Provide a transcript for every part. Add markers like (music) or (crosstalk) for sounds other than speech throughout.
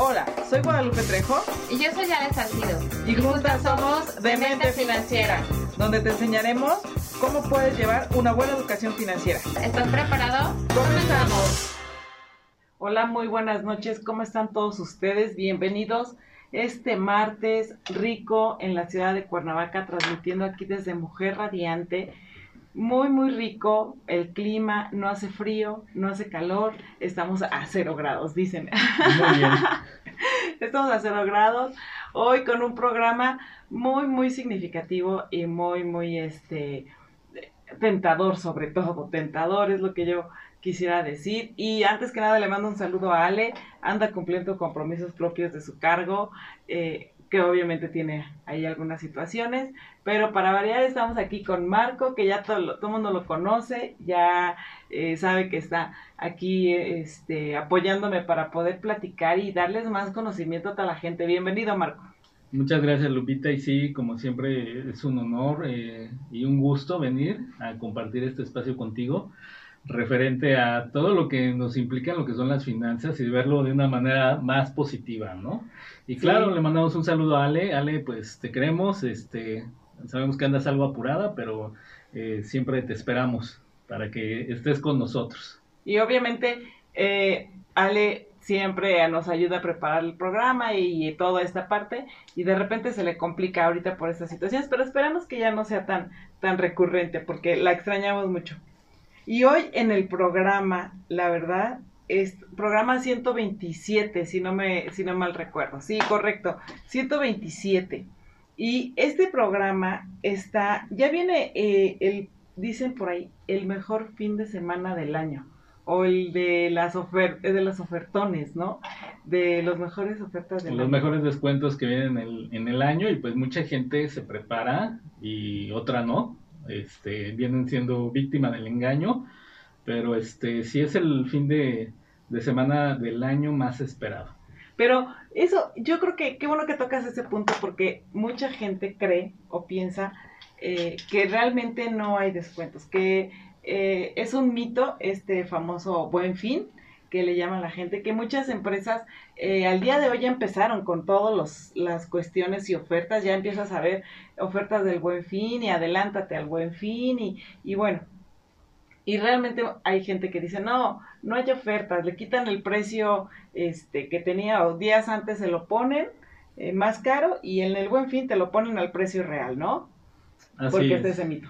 Hola, soy Guadalupe Trejo. Y yo soy Ale Salcido. Y juntas somos Demente Financiera, donde te enseñaremos cómo puedes llevar una buena educación financiera. ¿Estás preparado? ¡Comenzamos! Hola, muy buenas noches. ¿Cómo están todos ustedes? Bienvenidos este martes rico en la ciudad de Cuernavaca, transmitiendo aquí desde Mujer Radiante. Muy, muy rico el clima, no hace frío, no hace calor, estamos a cero grados, dicen. Muy bien. (laughs) Estamos a cero grados, hoy con un programa muy, muy significativo y muy, muy, este, tentador sobre todo, tentador es lo que yo quisiera decir. Y antes que nada le mando un saludo a Ale, anda cumpliendo compromisos propios de su cargo, eh, que obviamente tiene ahí algunas situaciones, pero para variar estamos aquí con Marco, que ya todo, el mundo lo conoce, ya eh, sabe que está aquí este, apoyándome para poder platicar y darles más conocimiento a toda la gente. Bienvenido, Marco. Muchas gracias, Lupita. Y sí, como siempre, es un honor eh, y un gusto venir a compartir este espacio contigo referente a todo lo que nos implica lo que son las finanzas y verlo de una manera más positiva, ¿no? Y claro, Sí. le mandamos un saludo a Ale. Ale, pues te queremos, este, sabemos que andas algo apurada, pero eh, siempre te esperamos para que estés con nosotros. Y obviamente, eh, Ale siempre nos ayuda a preparar el programa y, toda esta parte, y de repente se le complica ahorita por estas situaciones, pero esperamos que ya no sea tan, tan recurrente, porque la extrañamos mucho. Y hoy en el programa, la verdad, es programa 127, si no me, si no mal recuerdo. Sí, correcto, 127. Y este programa está, ya viene eh, el, dicen por ahí, el mejor fin de semana del año. O el de las ofertas, de los ofertones, ¿no? De los mejores ofertas del Los año. mejores descuentos que vienen en el, en el año y pues mucha gente se prepara y otra no. Este, vienen siendo víctima del engaño, pero este sí es el fin de, de semana del año más esperado. Pero eso, yo creo que qué bueno que tocas ese punto porque mucha gente cree o piensa eh, que realmente no hay descuentos, que eh, es un mito este famoso buen fin que le llama la gente, que muchas empresas eh, al día de hoy ya empezaron con todas las cuestiones y ofertas, ya empiezas a ver ofertas del buen fin y adelántate al buen fin y, y bueno, y realmente hay gente que dice, no, no hay ofertas, le quitan el precio este, que tenía o días antes se lo ponen eh, más caro y en el buen fin te lo ponen al precio real, ¿no? Así Porque es. este es ese mito.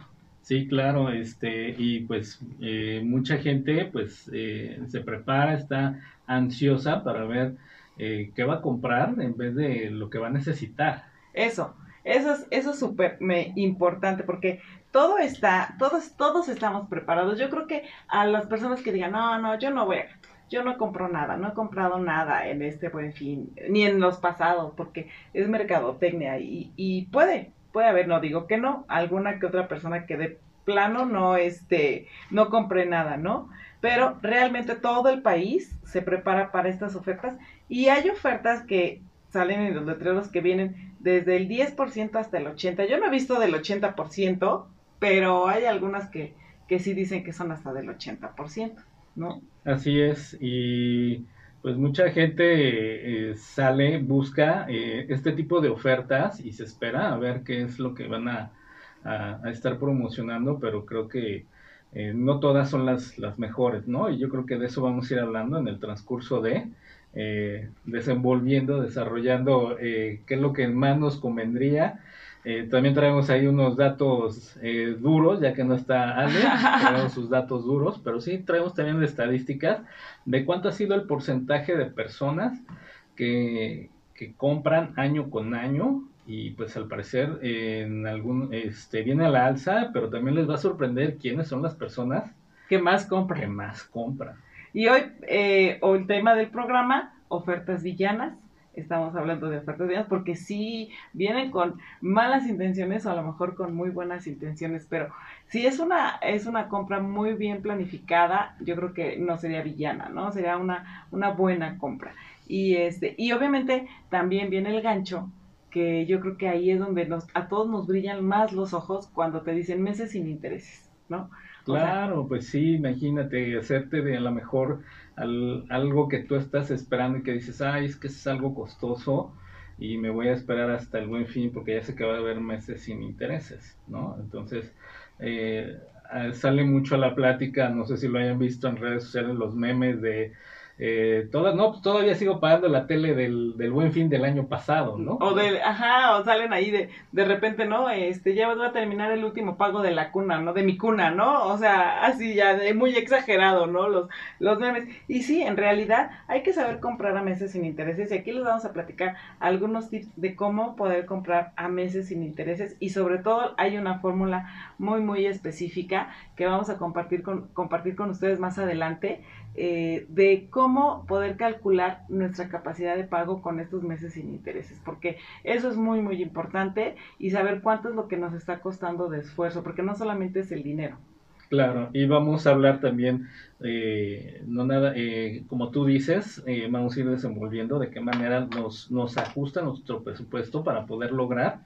Sí, claro, este, y pues eh, mucha gente pues eh, se prepara, está ansiosa para ver eh, qué va a comprar en vez de lo que va a necesitar. Eso, eso es eso es súper importante porque todo está, todos, todos estamos preparados. Yo creo que a las personas que digan, no, no, yo no voy a, yo no compro nada, no he comprado nada en este buen fin, ni en los pasados, porque es mercadotecnia y, y puede, puede haber, no digo que no, alguna que otra persona que de plano no, este, no compre nada, ¿no? Pero realmente todo el país se prepara para estas ofertas y hay ofertas que salen en los letreros que vienen desde el 10% hasta el 80%. Yo no he visto del 80%, pero hay algunas que, que sí dicen que son hasta del 80%, ¿no? Así es, y pues mucha gente eh, sale, busca eh, este tipo de ofertas y se espera a ver qué es lo que van a, a- estar promocionando, pero creo que eh, no todas son las, las mejores, ¿no? Y yo creo que de eso vamos a ir hablando en el transcurso de eh, desenvolviendo, desarrollando eh, qué es lo que más nos convendría. Eh, también traemos ahí unos datos eh, duros, ya que no está Ale, (laughs) traemos sus datos duros, pero sí traemos también estadísticas de cuánto ha sido el porcentaje de personas que, que compran año con año y pues al parecer eh, en algún este viene a la alza, pero también les va a sorprender quiénes son las personas ¿Qué más que compran? más compran. Y hoy, eh, o el tema del programa, ofertas villanas. Estamos hablando de ofertas villanas porque sí vienen con malas intenciones o a lo mejor con muy buenas intenciones, pero si es una, es una compra muy bien planificada, yo creo que no sería villana, ¿no? Sería una, una buena compra. Y este, y obviamente también viene el gancho, que yo creo que ahí es donde nos, a todos nos brillan más los ojos cuando te dicen meses sin intereses, ¿no? Claro, pues sí, imagínate hacerte de a lo mejor algo que tú estás esperando y que dices, ay, es que es algo costoso y me voy a esperar hasta el buen fin porque ya sé que va a haber meses sin intereses, ¿no? Entonces, eh, sale mucho a la plática, no sé si lo hayan visto en redes sociales, los memes de eh, todas, no, pues todavía sigo pagando la tele del, del, buen fin del año pasado, ¿no? O del, ajá, o salen ahí de, de repente, ¿no? Este, ya va a terminar el último pago de la cuna, ¿no? De mi cuna, ¿no? O sea, así ya, de muy exagerado, ¿no? Los, los memes. Y sí, en realidad hay que saber comprar a meses sin intereses. Y aquí les vamos a platicar algunos tips de cómo poder comprar a meses sin intereses. Y sobre todo hay una fórmula muy, muy específica que vamos a compartir con, compartir con ustedes más adelante eh, de cómo poder calcular nuestra capacidad de pago con estos meses sin intereses, porque eso es muy, muy importante y saber cuánto es lo que nos está costando de esfuerzo, porque no solamente es el dinero. Claro, y vamos a hablar también, eh, no nada, eh, como tú dices, vamos a ir desenvolviendo de qué manera nos, nos ajusta nuestro presupuesto para poder lograr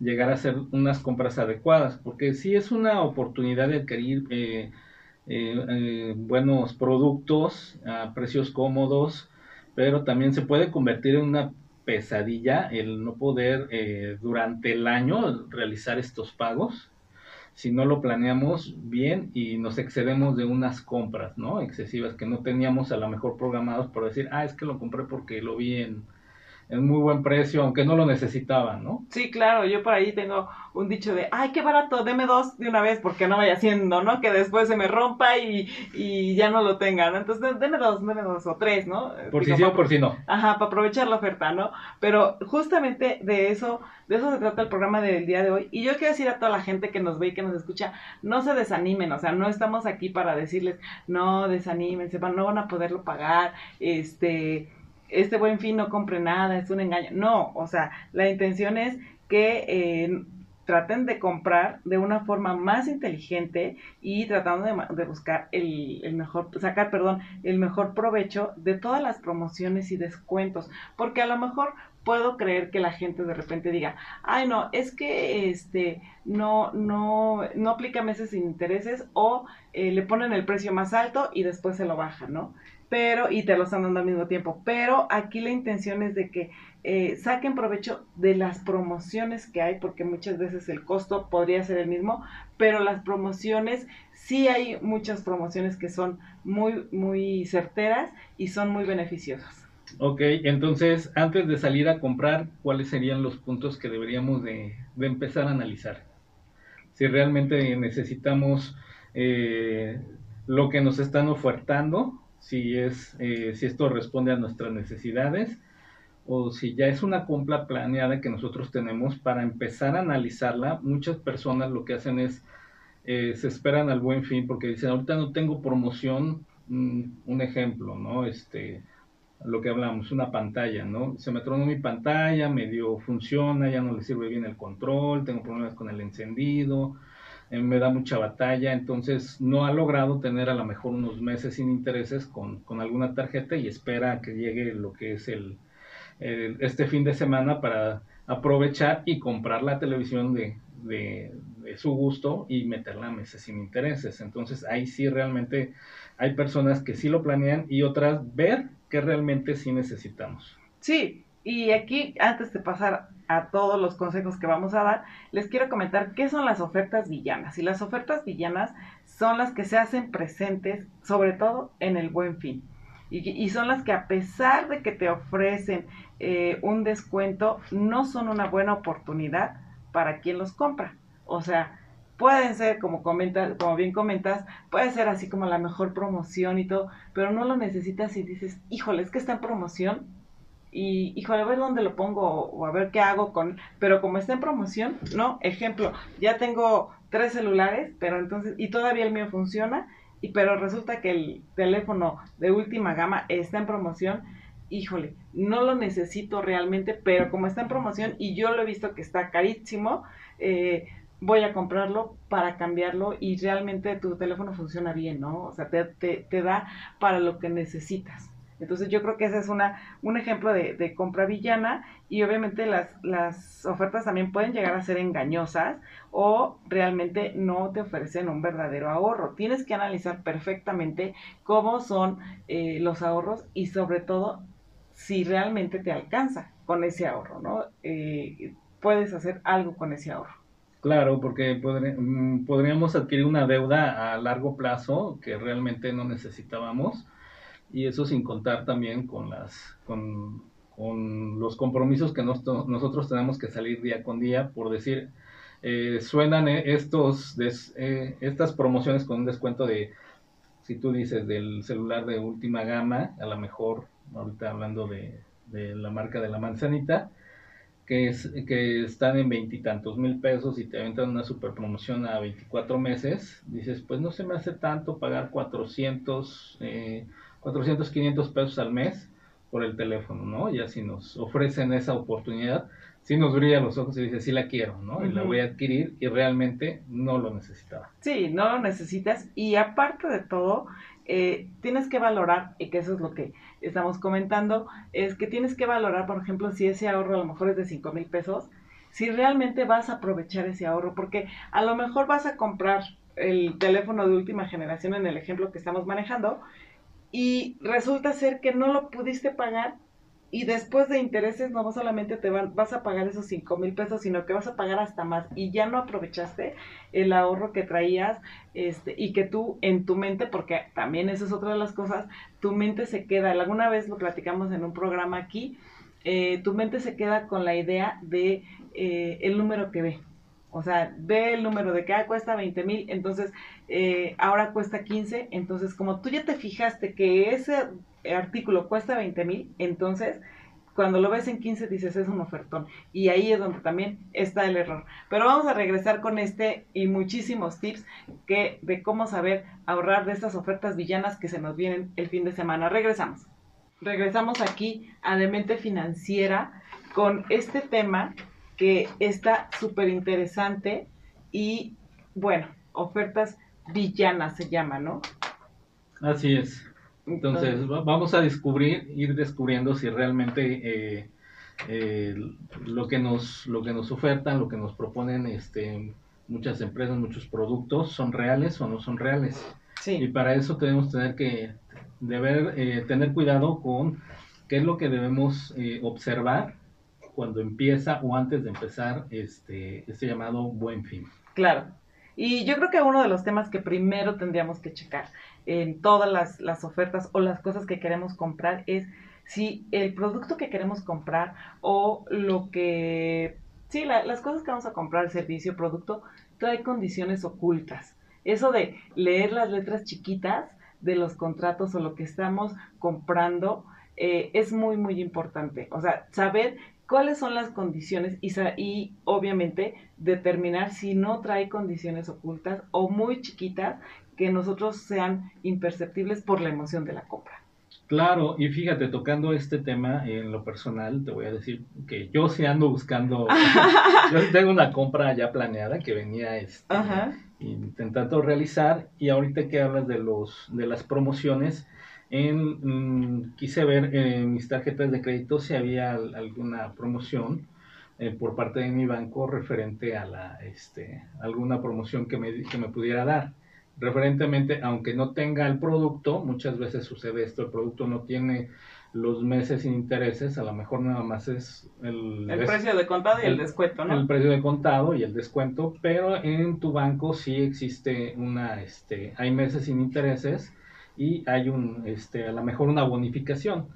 llegar a hacer unas compras adecuadas, porque si es una oportunidad de adquirir eh, eh, buenos productos a precios cómodos, pero también se puede convertir en una pesadilla el no poder eh, durante el año realizar estos pagos si no lo planeamos bien y nos excedemos de unas compras, ¿no? Excesivas que no teníamos a lo mejor programados por decir, ah, es que lo compré porque lo vi en, en muy buen precio, aunque no lo necesitaban, ¿no? Sí, claro, yo por ahí tengo un dicho de, ay, qué barato, deme dos de una vez porque no vaya haciendo, ¿no? Que después se me rompa y, y ya no lo tengan, Entonces, deme dos, deme dos o tres, ¿no? Por si sí o por si no. Ajá, para aprovechar la oferta, ¿no? Pero justamente de eso, de eso se trata el programa del día de hoy. Y yo quiero decir a toda la gente que nos ve y que nos escucha, no se desanimen, o sea, no estamos aquí para decirles, no, desanímense, no van a poderlo pagar, este este buen fin no compre nada, es un engaño. No, o sea, la intención es que eh, traten de comprar de una forma más inteligente y tratando de, buscar el, el, mejor, sacar, perdón, el mejor provecho de todas las promociones y descuentos, porque a lo mejor puedo creer que la gente de repente diga, ay no, es que este no, no, no aplica meses sin intereses o eh, le ponen el precio más alto y después se lo bajan, ¿no? pero, y te lo están dando al mismo tiempo, pero aquí la intención es de que eh, saquen provecho de las promociones que hay, porque muchas veces el costo podría ser el mismo, pero las promociones, sí hay muchas promociones que son muy, muy certeras y son muy beneficiosas. Ok, entonces antes de salir a comprar, ¿cuáles serían los puntos que deberíamos de, empezar a analizar? Si realmente necesitamos eh, lo que nos están ofertando si, es, eh, si esto responde a nuestras necesidades o si ya es una compra planeada que nosotros tenemos para empezar a analizarla. Muchas personas lo que hacen es, eh, se esperan al buen fin porque dicen, ahorita no tengo promoción, mm, un ejemplo, ¿no? Este, lo que hablamos, una pantalla, ¿no? Se me tronó mi pantalla, medio funciona, ya no le sirve bien el control, tengo problemas con el encendido, eh, me da mucha batalla, entonces no ha logrado tener a lo mejor unos meses sin intereses con, alguna tarjeta y espera que llegue lo que es el, este fin de semana para aprovechar y comprar la televisión de, de, su gusto y meterla a meses sin intereses. Entonces ahí sí realmente hay personas que sí lo planean y otras ver que realmente sí necesitamos. Sí, y aquí, antes de pasar a todos los consejos que vamos a dar, les quiero comentar qué son las ofertas villanas. Y las ofertas villanas son las que se hacen presentes, sobre todo en el buen fin. Y, son las que a pesar de que te ofrecen eh, un descuento, no son una buena oportunidad para quien los compra. O sea, pueden ser, como, comentas, como bien comentas, puede ser así como la mejor promoción y todo, pero no lo necesitas y dices, híjole, es que está en promoción, y híjole, a ver dónde lo pongo o a ver qué hago con, pero como está en promoción, ¿no? Ejemplo, ya tengo tres celulares, pero entonces, y todavía el mío funciona, y pero resulta que el teléfono de última gama está en promoción, híjole, no lo necesito realmente, pero como está en promoción y yo lo he visto que está carísimo, eh, voy a comprarlo para cambiarlo y realmente tu teléfono funciona bien, ¿no? O sea, te, te, da para lo que necesitas. Entonces yo creo que ese es una, un ejemplo de, de compra villana y obviamente las, las ofertas también pueden llegar a ser engañosas o realmente no te ofrecen un verdadero ahorro. Tienes que analizar perfectamente cómo son eh, los ahorros y sobre todo si realmente te alcanza con ese ahorro, ¿no? Eh, puedes hacer algo con ese ahorro. Claro, porque mm, podríamos adquirir una deuda a largo plazo que realmente no necesitábamos y eso sin contar también con las con, los compromisos que nosotros tenemos que salir día con día por decir eh, suenan eh, estos eh, estas promociones con un descuento de si tú dices del celular de última gama a lo mejor ahorita hablando de, de la marca de la manzanita que, es, que están en veintitantos mil pesos y te aventan una super promoción a 24 meses, dices, pues no se me hace tanto pagar 400, eh, 400 500 pesos al mes por el teléfono, ¿no? Ya si nos ofrecen esa oportunidad, si nos brilla los ojos y dices, sí la quiero, ¿no? Y la voy a adquirir y realmente no lo necesitaba. Sí, no lo necesitas y aparte de todo, eh, tienes que valorar, y que eso es lo que estamos comentando, es que tienes que valorar, por ejemplo, si ese ahorro a lo mejor es de 5 mil pesos, si realmente vas a aprovechar ese ahorro, porque a lo mejor vas a comprar el teléfono de última generación en el ejemplo que estamos manejando y resulta ser que no lo pudiste pagar y después de intereses no solamente te van, vas a pagar esos cinco mil pesos, sino que vas a pagar hasta más y ya no aprovechaste el ahorro que traías este, y que tú en tu mente, porque también eso es otra de las cosas, tu mente se queda, alguna vez lo platicamos en un programa aquí, eh, tu mente se queda con la idea de eh, el número que ve. O sea, ve el número de que ah, cuesta 20 mil, entonces eh, ahora cuesta 15, entonces como tú ya te fijaste que ese artículo cuesta 20 mil, entonces cuando lo ves en 15 dices es un ofertón. Y ahí es donde también está el error. Pero vamos a regresar con este y muchísimos tips que, de cómo saber ahorrar de estas ofertas villanas que se nos vienen el fin de semana. Regresamos. Regresamos aquí a Demente Financiera con este tema que está súper interesante y bueno, ofertas villanas se llama, ¿no? Así es. Entonces, vamos a descubrir, ir descubriendo si realmente eh, eh, lo, que nos, lo que nos ofertan, lo que nos proponen este, muchas empresas, muchos productos, son reales o no son reales. Y para eso tenemos tener que deber, eh, tener cuidado con qué es lo que debemos observar cuando empieza o antes de empezar este, este llamado buen fin. Claro. Y yo creo que uno de los temas que primero tendríamos que checar en todas las, ofertas o las cosas que queremos comprar es si el producto que queremos comprar o lo que, sí, las cosas que vamos a comprar, servicio, producto, trae condiciones ocultas. Eso de leer las letras chiquitas de los contratos o lo que estamos comprando eh, es muy, muy importante. O sea, saber cuáles son las condiciones y, y obviamente determinar si no trae condiciones ocultas o muy chiquitas que nosotros sean imperceptibles por la emoción de la compra. Claro, y fíjate, tocando este tema en lo personal, te voy a decir que yo sí ando buscando, (laughs) yo tengo una compra ya planeada que venía este, intentando realizar y ahorita que hablas de los de las promociones, en, mm, quise ver en mis tarjetas de crédito si había alguna promoción eh, por parte de mi banco referente a la este alguna promoción que me, que me pudiera dar referentemente, aunque no tenga el producto, muchas veces sucede esto, el producto no tiene los meses sin intereses, a lo mejor nada más es el, el precio de contado y el, descuento, ¿no? El precio de contado y el descuento, pero en tu banco sí existe una, este, hay meses sin intereses y hay un, este, a lo mejor una bonificación.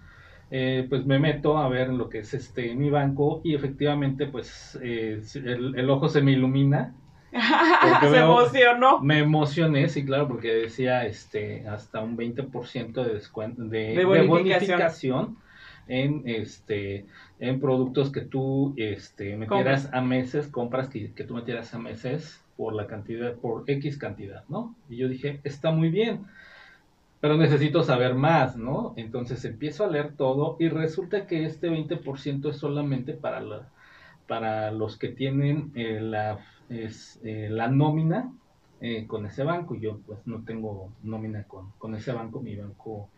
Eh, pues me meto a ver lo que es este mi banco y efectivamente pues eh, el, el, ojo se me ilumina (laughs) se emocionó. Me emocioné, sí, claro, porque decía este hasta un 20% de descuento de, bonificación. en este en productos que tú este metieras a meses, compras que, que tú metieras a meses por la cantidad, por X cantidad, ¿no? Y yo dije, está muy bien pero necesito saber más, ¿no? Entonces empiezo a leer todo y resulta que este 20% es solamente para, la, para los que tienen eh, la es eh, la nómina eh, con ese banco. Yo pues no tengo nómina con, con, ese banco, mi banco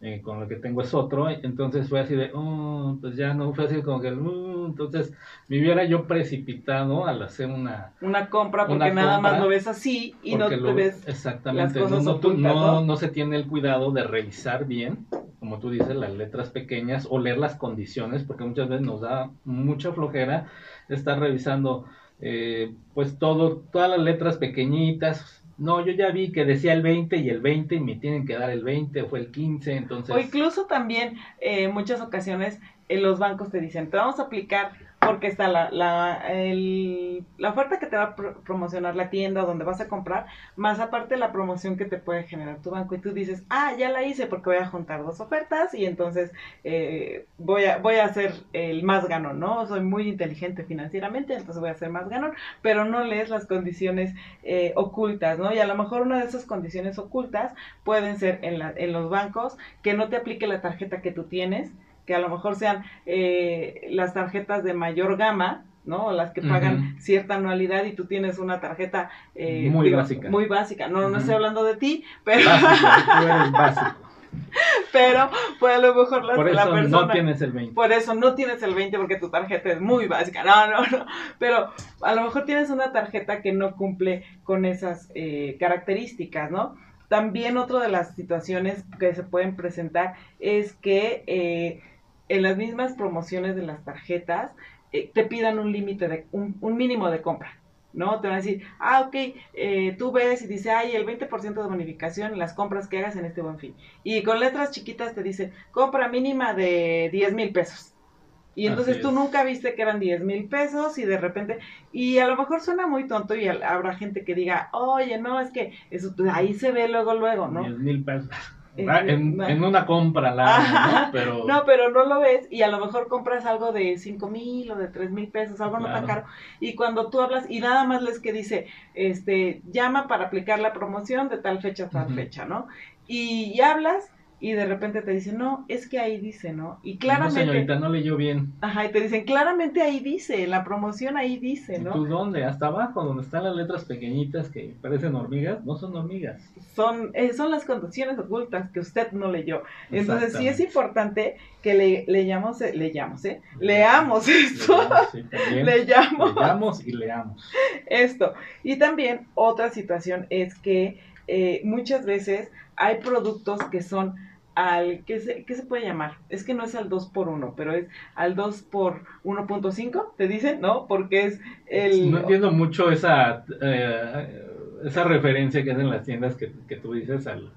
eh, con lo que tengo es otro, entonces fue así de, oh, pues ya no, fue así como que, uh, entonces me hubiera yo precipitado al hacer una... Una compra porque Una nada más lo ves así y no te lo- ves... Exactamente, las cosas no, no, tú- ocultas, no- ¿no? no se tiene el cuidado de revisar bien, como tú dices, las letras pequeñas o leer las condiciones, porque muchas veces nos da mucha flojera estar revisando eh, pues todo, todas las letras pequeñitas. No, yo ya vi que decía el 20 y el 20 y me tienen que dar el 20 o fue el 15, entonces... O incluso también eh, en muchas ocasiones en los bancos te dicen, te vamos a aplicar porque está la, la, el- la oferta que te va a pro- promocionar la tienda donde vas a comprar, más aparte la promoción que te puede generar tu banco. Y tú dices, ah, ya la hice porque voy a juntar dos ofertas y entonces eh, voy, a, voy a hacer el más ganón, ¿no? Soy muy inteligente financieramente, entonces voy a hacer más ganón, pero no lees las condiciones eh, ocultas, ¿no? Y a lo mejor una de esas condiciones ocultas pueden ser en, la, en los bancos que no te aplique la tarjeta que tú tienes, que a lo mejor sean eh, las tarjetas de mayor gama, ¿no? Las que pagan cierta anualidad y tú tienes una tarjeta eh, Muy básica. Muy básica. No, no estoy hablando de ti, pero, (laughs) tú eres básico. pero pues a lo mejor la, Por la eso persona... no tienes el 20. Por eso no tienes el 20 porque tu tarjeta es muy básica. No, no, no. Pero a lo mejor tienes una tarjeta que no cumple con esas eh, características, ¿no? También otra de las situaciones que se pueden presentar es que eh, en las mismas promociones de las tarjetas eh, te pidan un límite de un, un mínimo de compra. ¿no? Te van a decir, ah, ok, eh, tú ves y dice, ay, el 20% de bonificación en las compras que hagas en este buen fin. Y con letras chiquitas te dice, compra mínima de 10 mil pesos. Y entonces tú nunca viste que eran 10 mil pesos y de repente, y a lo mejor suena muy tonto y al- habrá gente que diga, oye, no, es que eso, ahí se ve luego, luego, ¿no? 10 mil pesos. En, en una compra Ajá. ¿no? Pero (laughs) No, pero no lo ves y a lo mejor compras algo de 5 mil o de 3 mil pesos, algo no tan caro. Y cuando tú hablas y nada más les que dice, este, llama para aplicar la promoción de tal fecha a tal fecha, ¿no? Y, y hablas y de repente te dicen, no, es que ahí dice, ¿no? Y no, claramente, señorita, no leyó bien. ajá, y te dicen, claramente ahí dice, la promoción ahí dice, ¿Y ¿no? tú dónde? Hasta abajo, donde están las letras pequeñitas que parecen hormigas, no son hormigas. Son, eh, son las condiciones ocultas que usted no leyó. Entonces sí es importante que le, leyamos, eh, leyamos, ¿eh? Leamos esto. Leamos, sí, también. (laughs) Leyamos. Leamos y leamos. esto. Y también otra situación es que eh, muchas veces hay productos que son al, ¿qué se, ¿qué se puede llamar? Es que no es al 2 por 1 pero es al 2 por 1.5, te dicen, ¿no? Porque es el... No entiendo mucho esa, eh, esa referencia que hacen las tiendas que, que tú dices al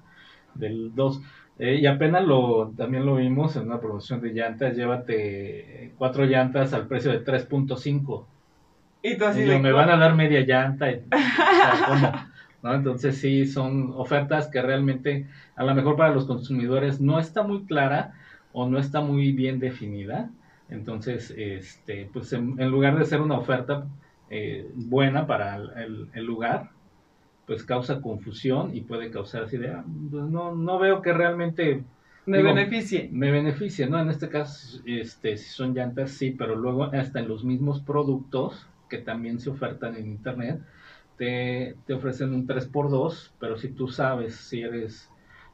del 2. Eh, y apenas lo también lo vimos en una promoción de llantas, llévate cuatro llantas al precio de 3.5. y tú así Y yo, de, me van a dar media llanta. y- o sea, ¿cómo? (laughs) ¿No? Entonces sí, son ofertas que realmente a lo mejor para los consumidores no está muy clara o no está muy bien definida. Entonces, este, pues en, en lugar de ser una oferta eh, buena para el, lugar, pues causa confusión y puede causar así de, ah, pues no, no veo que realmente me digo, beneficie. me beneficie, ¿no? En este caso, este, si son llantas, sí, pero luego hasta en los mismos productos que también se ofertan en internet, te, te ofrecen un 3x2, pero si tú sabes, si eres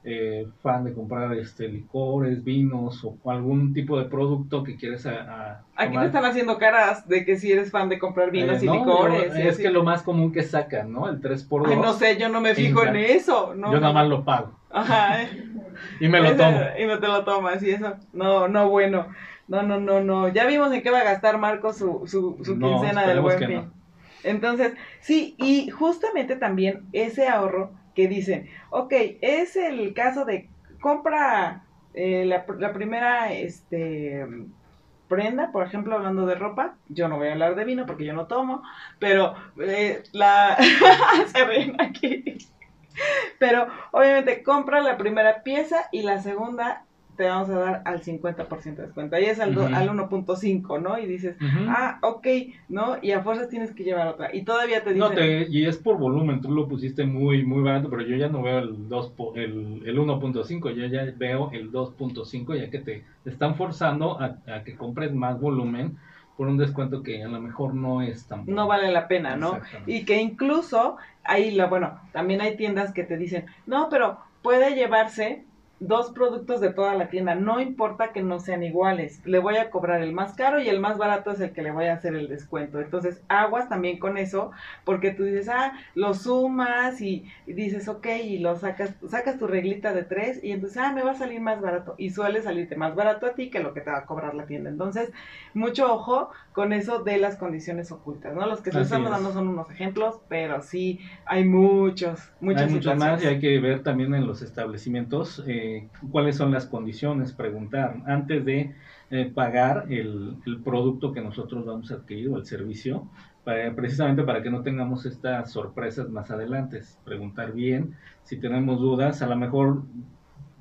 eh, fan de comprar este licores, vinos o algún tipo de producto que quieres a, a Aquí te están haciendo caras de que si eres fan de comprar vinos eh, y no, licores. yo- y es que lo más común que sacan, ¿no? El 3x2. Ay, no sé, yo no me fijo en eso. No, yo nada más lo pago Ajá, (laughs) eh. y me lo tomo. Y no te lo tomas, y eso. No, no, bueno. No, no, no, no. Ya vimos en qué va a gastar Marco su, su, su No, quincena del buen fin. Entonces, sí, y justamente también ese ahorro que dicen, ok, es el caso de compra eh, la, pr- la primera este prenda, por ejemplo, hablando de ropa, yo no voy a hablar de vino porque yo no tomo, pero eh, la (laughs) se ríen aquí. Pero obviamente compra la primera pieza y la segunda te vamos a dar al 50% de descuento. Ahí es al, do- Ujú. al 1.5, ¿no? Y dices, ah, ok, ¿no? Y a fuerzas tienes que llevar otra. Y todavía te dicen, No, te, y es por volumen, tú lo pusiste muy muy barato, pero yo ya no veo el 2 po- el, el 1.5, yo ya veo el 2.5 ya que te están forzando a, a que compres más volumen por un descuento que a lo mejor no es tan no vale la pena, ¿no? Y que incluso ahí, la, bueno, también hay tiendas que te dicen, no, pero puede llevarse dos productos de toda la tienda, no importa que no sean iguales, le voy a cobrar el más caro y el más barato es el que le voy a hacer el descuento. Entonces, aguas también con eso, porque tú dices, ah, lo sumas y, dices, ok, y lo sacas, sacas tu reglita de tres y entonces, ah, me va a salir más barato y suele salirte más barato a ti que lo que te va a cobrar la tienda. Entonces, mucho ojo con eso de las condiciones ocultas, ¿no? Los que se estamos dando son unos ejemplos, pero sí hay muchos, muchos Hay mucho más y hay que ver también en los establecimientos. Eh, cuáles son las condiciones, preguntar antes de eh, pagar el, producto que nosotros vamos a adquirir o el servicio, precisamente para que no tengamos estas sorpresas más adelante. Preguntar bien, si tenemos dudas, a lo mejor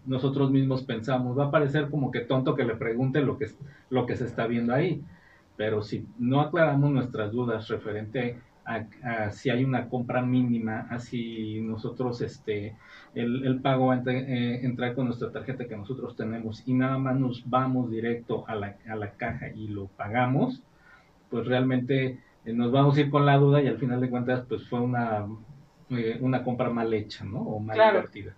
nosotros mismos pensamos, va a parecer como que tonto que le pregunte lo que, lo que se está viendo ahí, pero si no aclaramos nuestras dudas referente a, si hay una compra mínima, así nosotros este el, pago va a eh, entrar con nuestra tarjeta que nosotros tenemos y nada más nos vamos directo a la, a la caja y lo pagamos, pues realmente eh, nos vamos a ir con la duda y al final de cuentas pues fue una, eh, una compra mal hecha, ¿no? O mal invertida.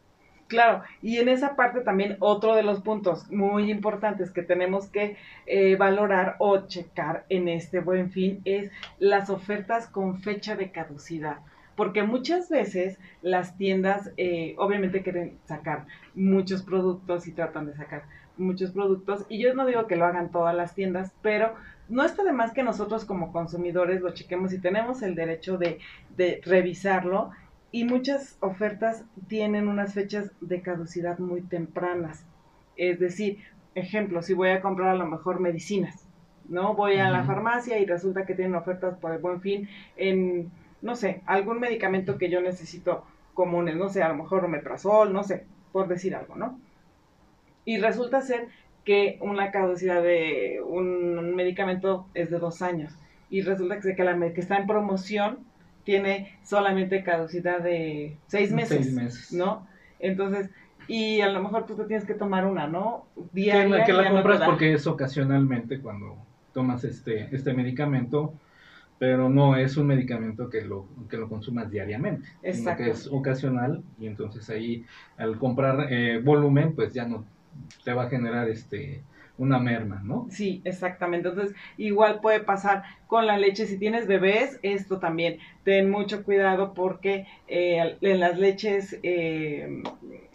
Claro, y en esa parte también otro de los puntos muy importantes que tenemos que eh, valorar o checar en este buen fin es las ofertas con fecha de caducidad. Porque muchas veces las tiendas eh, obviamente quieren sacar muchos productos y tratan de sacar muchos productos. Y yo no digo que lo hagan todas las tiendas, pero no está de más que nosotros como consumidores lo chequemos y tenemos el derecho de, de revisarlo y muchas ofertas tienen unas fechas de caducidad muy tempranas. Es decir, ejemplo, si voy a comprar a lo mejor medicinas, ¿no? Voy a la farmacia y resulta que tienen ofertas por el buen fin en, no sé, algún medicamento que yo necesito comunes, no sé, a lo mejor omeprazol, no sé, por decir algo, ¿no? Y resulta ser que una caducidad de un medicamento es de dos años y resulta que, la, que está en promoción tiene solamente caducidad de seis meses, meses. ¿no? Entonces, y a lo mejor tú te tienes que tomar una, ¿no? Diaria, que la, que la compras porque es ocasionalmente cuando tomas este, este medicamento, pero no es un medicamento que lo, que lo consumas diariamente, Exacto. que es ocasional y entonces ahí al comprar eh, volumen, pues ya no te va a generar este una merma, ¿no? Sí, exactamente. Entonces, igual puede pasar con la leche. Si tienes bebés, esto también. Ten mucho cuidado porque eh, en las leches eh,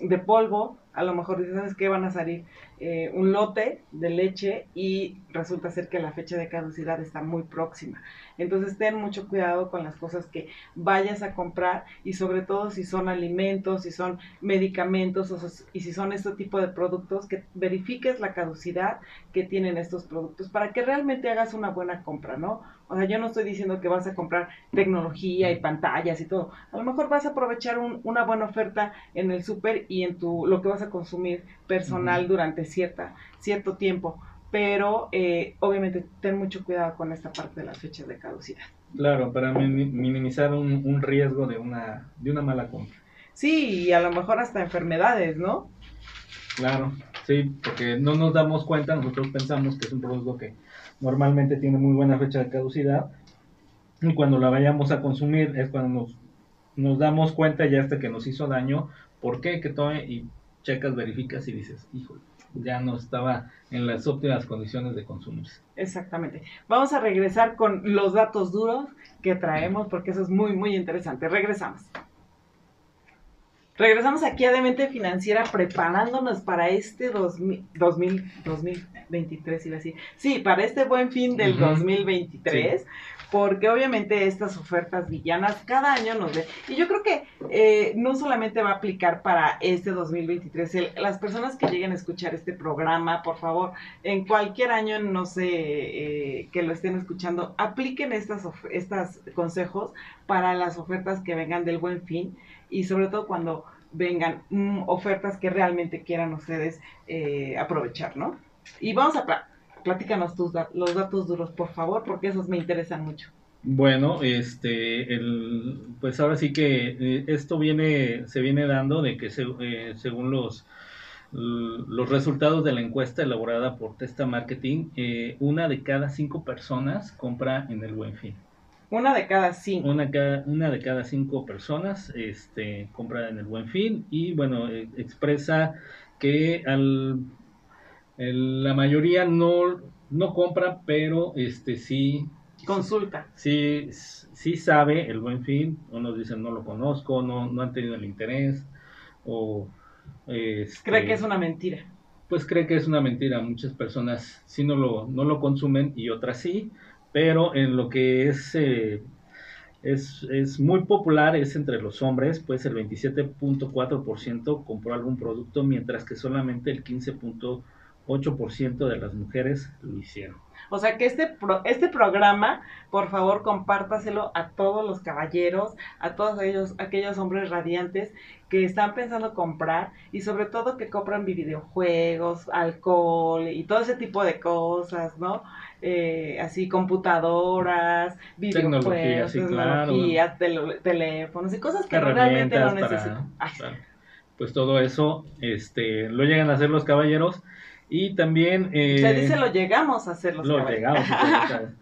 de polvo, a lo mejor dices, ¿sabes qué? Van a salir eh, un lote de leche y resulta ser que la fecha de caducidad está muy próxima. Entonces ten mucho cuidado con las cosas que vayas a comprar y sobre todo si son alimentos, si son medicamentos y si son este tipo de productos, que verifiques la caducidad que tienen estos productos para que realmente hagas una buena compra, ¿no? O sea, yo no estoy diciendo que vas a comprar tecnología y pantallas y todo. A lo mejor vas a aprovechar una buena oferta en el súper y en tu lo que vas a consumir personal durante cierta, cierto tiempo pero eh, obviamente ten mucho cuidado con esta parte de las fechas de caducidad. Claro, para minimizar un, riesgo de una, de una mala compra. Sí, y a lo mejor hasta enfermedades, ¿no? Claro, sí, porque no nos damos cuenta, nosotros pensamos que es un producto que normalmente tiene muy buena fecha de caducidad, y cuando la vayamos a consumir es cuando nos, nos damos cuenta ya hasta que nos hizo daño, ¿por qué? Que tome y checas, verificas y dices, híjole, ya no estaba en las óptimas condiciones de consumo. Exactamente. Vamos a regresar con los datos duros que traemos porque eso es muy, muy interesante. Regresamos. Regresamos aquí a Demente Financiera preparándonos para este 2000, 2023, iba a decir. Sí, para este buen fin del 2023, porque obviamente estas ofertas villanas cada año nos ven. Y yo creo que eh, no solamente va a aplicar para este 2023, las personas que lleguen a escuchar este programa, por favor, en cualquier año, no sé, eh, que lo estén escuchando, apliquen estas, estos consejos para las ofertas que vengan del buen fin y sobre todo cuando vengan mm, ofertas que realmente quieran ustedes eh, aprovechar, ¿no? Y vamos a platícanos tus los datos duros, por favor, porque esos me interesan mucho. Bueno, este, el, pues ahora sí que eh, esto viene, se viene dando de que eh, según los, los resultados de la encuesta elaborada por Testa Marketing, eh, una de cada cinco personas compra en el Buen Fin. Una de cada cinco. Una, una de cada cinco personas este, compra en el Buen Fin y bueno, expresa que al, la mayoría no, no compra, pero este sí consulta. Sí, sí sabe el buen fin, unos dicen no lo conozco, no, no han tenido el interés, o... Este, cree que es una mentira. Pues cree que es una mentira, muchas personas sí no lo, no lo consumen y otras sí, pero en lo que es, eh, es, es, muy popular es entre los hombres, pues el 27.4% compró algún producto, mientras que solamente el 15.8% de las mujeres lo hicieron. O sea que este, este programa, por favor, compártaselo a todos los caballeros, a todos ellos, aquellos hombres radiantes que están pensando comprar y sobre todo que compran videojuegos, alcohol y todo ese tipo de cosas, ¿no? Eh, así computadoras, videojuegos, tecnologías, teléfonos y cosas que realmente no necesitan. Pues todo eso este, lo llegan a hacer los caballeros y también... Eh, Se dice lo llegamos a hacer los Lo llegamos (laughs)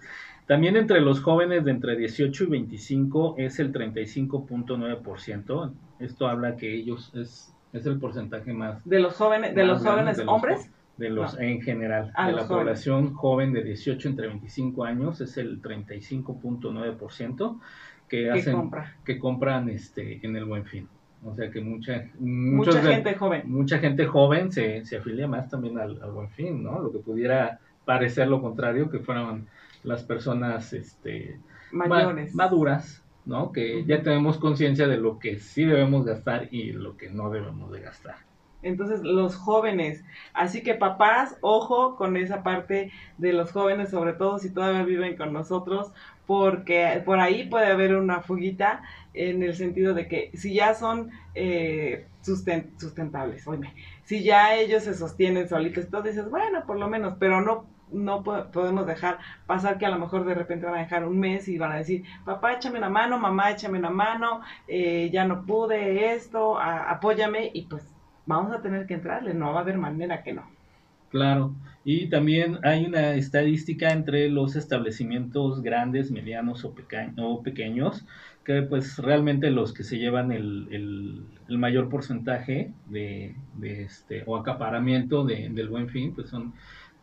También entre los jóvenes de entre 18 y 25 es el 35.9%. Esto habla que ellos es, es el porcentaje más... ¿De los jóvenes, de los jóvenes hombres? De los, en general, de la población joven de 18 entre 25 años es el 35.9% que hacen, compra? que compran este en el Buen Fin. O sea que mucha, mucha gente joven. Mucha gente joven se, se afilia más también al, buen fin, ¿no? Lo que pudiera parecer lo contrario, que fueran las personas este, Mayores. maduras, ¿no? Que ya tenemos conciencia de lo que sí debemos gastar y lo que no debemos de gastar. Entonces, los jóvenes. Así que papás, ojo con esa parte de los jóvenes, sobre todo si todavía viven con nosotros, porque por ahí puede haber una fuguita en el sentido de que si ya son eh, sustentables, oye, si ya ellos se sostienen solitos, entonces dices, bueno, por lo menos, pero no no podemos dejar pasar que a lo mejor de repente van a dejar un mes y van a decir, papá, échame una mano, mamá, échame una mano, eh, ya no pude esto, apóyame y pues vamos a tener que entrarle, no va a haber manera que no. Claro, y también hay una estadística entre los establecimientos grandes, medianos o, o pequeños, que pues realmente los que se llevan el, el, mayor porcentaje de, de, este o acaparamiento de, del buen fin, pues son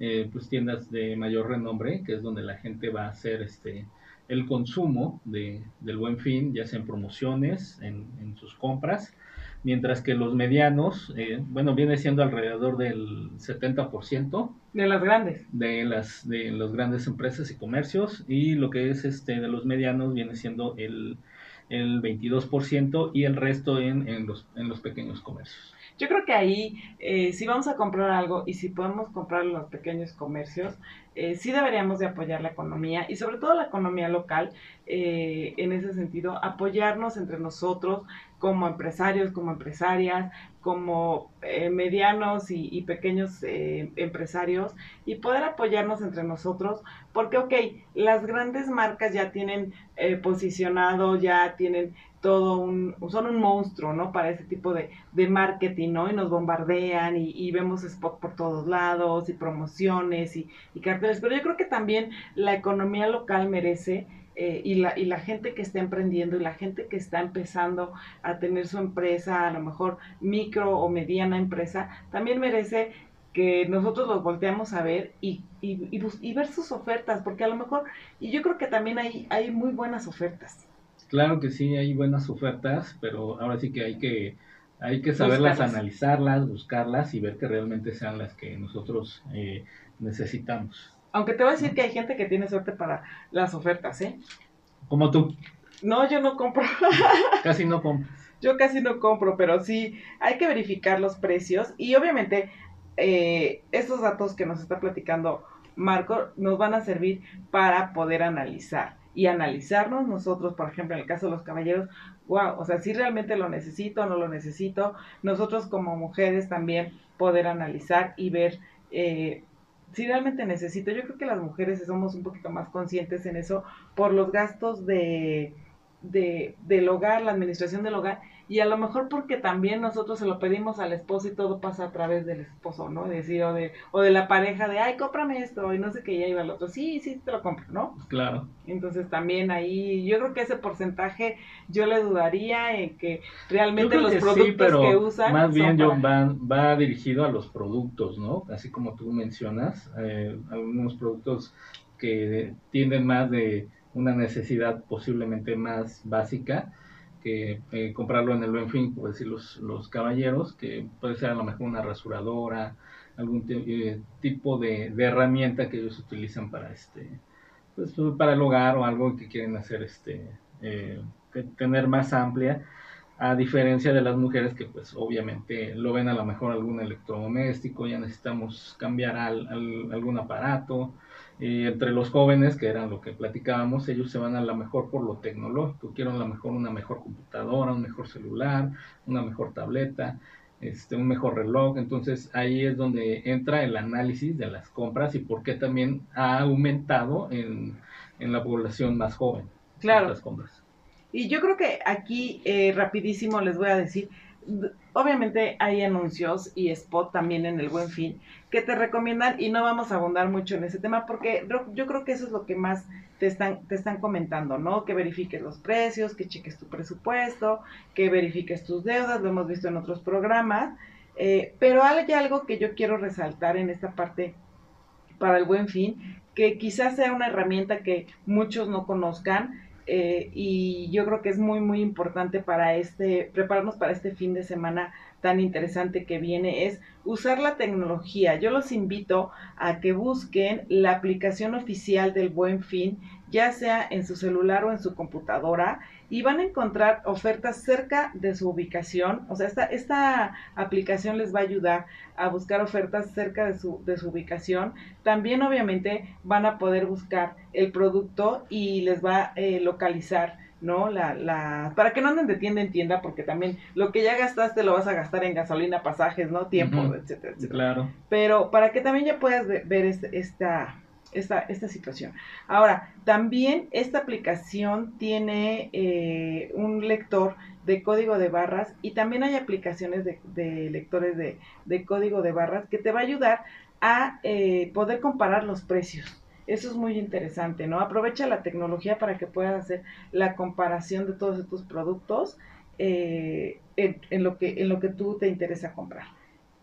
eh, pues tiendas de mayor renombre, que es donde la gente va a hacer este el consumo de, del buen fin, ya sea en promociones, en, en sus compras, mientras que los medianos, eh, bueno, viene siendo alrededor del 70%. De las grandes. De las, de las grandes empresas y comercios, y lo que es este de los medianos viene siendo el, el 22% y el resto en, en, los, en los pequeños comercios. Yo creo que ahí, eh, si vamos a comprar algo y si podemos comprar en los pequeños comercios, eh, sí deberíamos de apoyar la economía y sobre todo la economía local, eh, en ese sentido, apoyarnos entre nosotros como empresarios, como empresarias, como eh, medianos y, pequeños empresarios y poder apoyarnos entre nosotros, porque, ok, las grandes marcas ya tienen posicionado, ya tienen todo un, son un monstruo, ¿no? Para ese tipo de, de marketing, ¿no? Y nos bombardean y, vemos spot por todos lados y promociones y, y, carteles. Pero yo creo que también la economía local merece eh, y, la, y la gente que está emprendiendo y la gente que está empezando a tener su empresa, a lo mejor micro o mediana empresa, también merece que nosotros los volteamos a ver y, y, y, ver sus ofertas, porque a lo mejor, y yo creo que también hay, hay muy buenas ofertas. Claro que sí, hay buenas ofertas, pero ahora sí que hay que, hay que saberlas analizarlas, buscarlas y ver que realmente sean las que nosotros eh, necesitamos. Aunque te voy a decir que hay gente que tiene suerte para las ofertas, ¿eh? Como tú. No, yo no compro. (laughs) casi no compro. Yo casi no compro, pero sí hay que verificar los precios y obviamente eh, estos datos que nos está platicando Marco nos van a servir para poder analizar y analizarnos nosotros, por ejemplo, en el caso de los caballeros, wow, o sea, si realmente lo necesito o no lo necesito, nosotros como mujeres también poder analizar y ver eh, si realmente necesito. Yo creo que las mujeres somos un poquito más conscientes en eso por los gastos de, de, del hogar, la administración del hogar, y a lo mejor porque también nosotros se lo pedimos al esposo y todo pasa a través del esposo, ¿no? decir, o de, o de la pareja de, ay, cómprame esto, y no sé qué, ya iba el otro, sí, sí, te lo compro, ¿no? Claro. Entonces también ahí, yo creo que ese porcentaje yo le dudaría en que realmente los productos que usan... Más bien yo van, va dirigido a los productos, ¿no? Así como tú mencionas, eh, algunos productos que tienden más de una necesidad posiblemente más básica que eh, comprarlo en el buen fin, por decir los, los caballeros, que puede ser a lo mejor una rasuradora, algún eh, tipo de, herramienta que ellos utilizan para este pues, para el hogar o algo que quieren hacer este eh, tener más amplia a diferencia de las mujeres que pues obviamente lo ven a lo mejor algún electrodoméstico ya necesitamos cambiar al, algún aparato entre los jóvenes, que eran lo que platicábamos, ellos se van a la mejor por lo tecnológico, quieren a lo mejor una mejor computadora, un mejor celular, una mejor tableta, este, un mejor reloj. Entonces ahí es donde entra el análisis de las compras y por qué también ha aumentado en, en la población más joven claro. las compras. Y yo creo que aquí eh, rapidísimo les voy a decir, obviamente hay anuncios y spot también en el buen fin que te recomiendan y no vamos a abundar mucho en ese tema porque yo creo que eso es lo que más te están, te están comentando, ¿no? Que verifiques los precios, que cheques tu presupuesto, que verifiques tus deudas, lo hemos visto en otros programas, eh, pero hay algo que yo quiero resaltar en esta parte para el buen fin, que quizás sea una herramienta que muchos no conozcan, eh, y yo creo que es muy, muy importante para este, prepararnos para este fin de semana tan interesante que viene, es usar la tecnología. Yo los invito a que busquen la aplicación oficial del Buen Fin, ya sea en su celular o en su computadora, y van a encontrar ofertas cerca de su ubicación. O sea, esta, esta aplicación les va a ayudar a buscar ofertas cerca de su, de su ubicación. También obviamente van a poder buscar el producto y les va a eh, localizar ¿no? La, la, para que no anden de tienda en tienda, porque también lo que ya gastaste lo vas a gastar en gasolina, pasajes, ¿no? Tiempo, etcétera, etcétera. Claro. Pero para que también ya puedas ver este, esta, esta, esta situación. Ahora, también esta aplicación tiene eh, un lector de código de barras y también hay aplicaciones de, de lectores de, de, código de barras que te va a ayudar a eh, poder comparar los precios. Eso es muy interesante, ¿no? Aprovecha la tecnología para que puedas hacer la comparación de todos estos productos eh, en, lo que, en lo que tú te interesa comprar.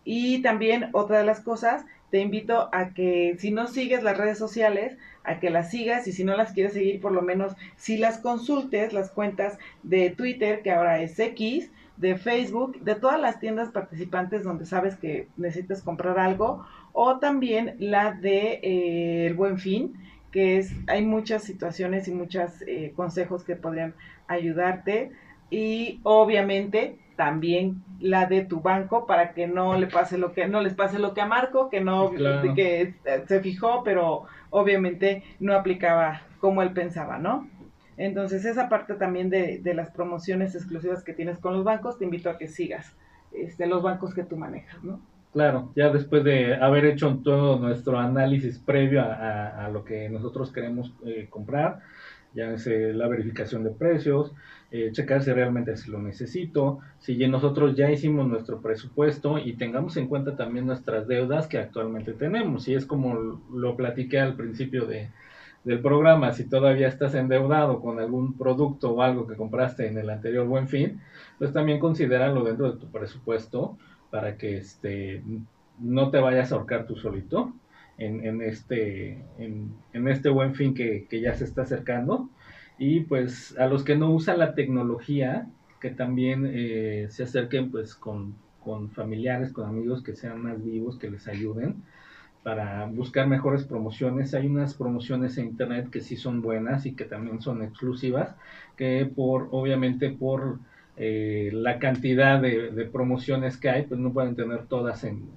Y también otra de las cosas, te invito a que si no sigues las redes sociales, a que las sigas y si no las quieres seguir, por lo menos si las consultes, las cuentas de Twitter, que ahora es X, de Facebook, de todas las tiendas participantes donde sabes que necesitas comprar algo, o también la de eh, El Buen Fin, que es, hay muchas situaciones y muchos eh, consejos que podrían ayudarte, y obviamente también la de tu banco para que no le pase lo que no les pase lo que a Marco que no que se fijó pero obviamente no aplicaba como él pensaba no entonces, esa parte también de, de, las promociones exclusivas que tienes con los bancos, te invito a que sigas este, los bancos que tú manejas, ¿no? Claro, ya después de haber hecho todo nuestro análisis previo a, lo que nosotros queremos eh, comprar, ya es la verificación de precios, eh, checar si realmente si lo necesito, si nosotros ya hicimos nuestro presupuesto y tengamos en cuenta también nuestras deudas que actualmente tenemos. Y es como lo platiqué al principio de, del programa, si todavía estás endeudado con algún producto o algo que compraste en el anterior buen fin, pues también considéralo dentro de tu presupuesto para que este, no te vayas a ahorcar tú solito en, en este, en, este buen fin que, que, ya se está acercando. Y pues a los que no usan la tecnología, que también eh, se acerquen pues con, con familiares, con amigos que sean más vivos, que les ayuden para buscar mejores promociones. Hay unas promociones en internet que sí son buenas y que también son exclusivas, que por, obviamente por eh, la cantidad de, promociones que hay, pues no pueden tener todas en,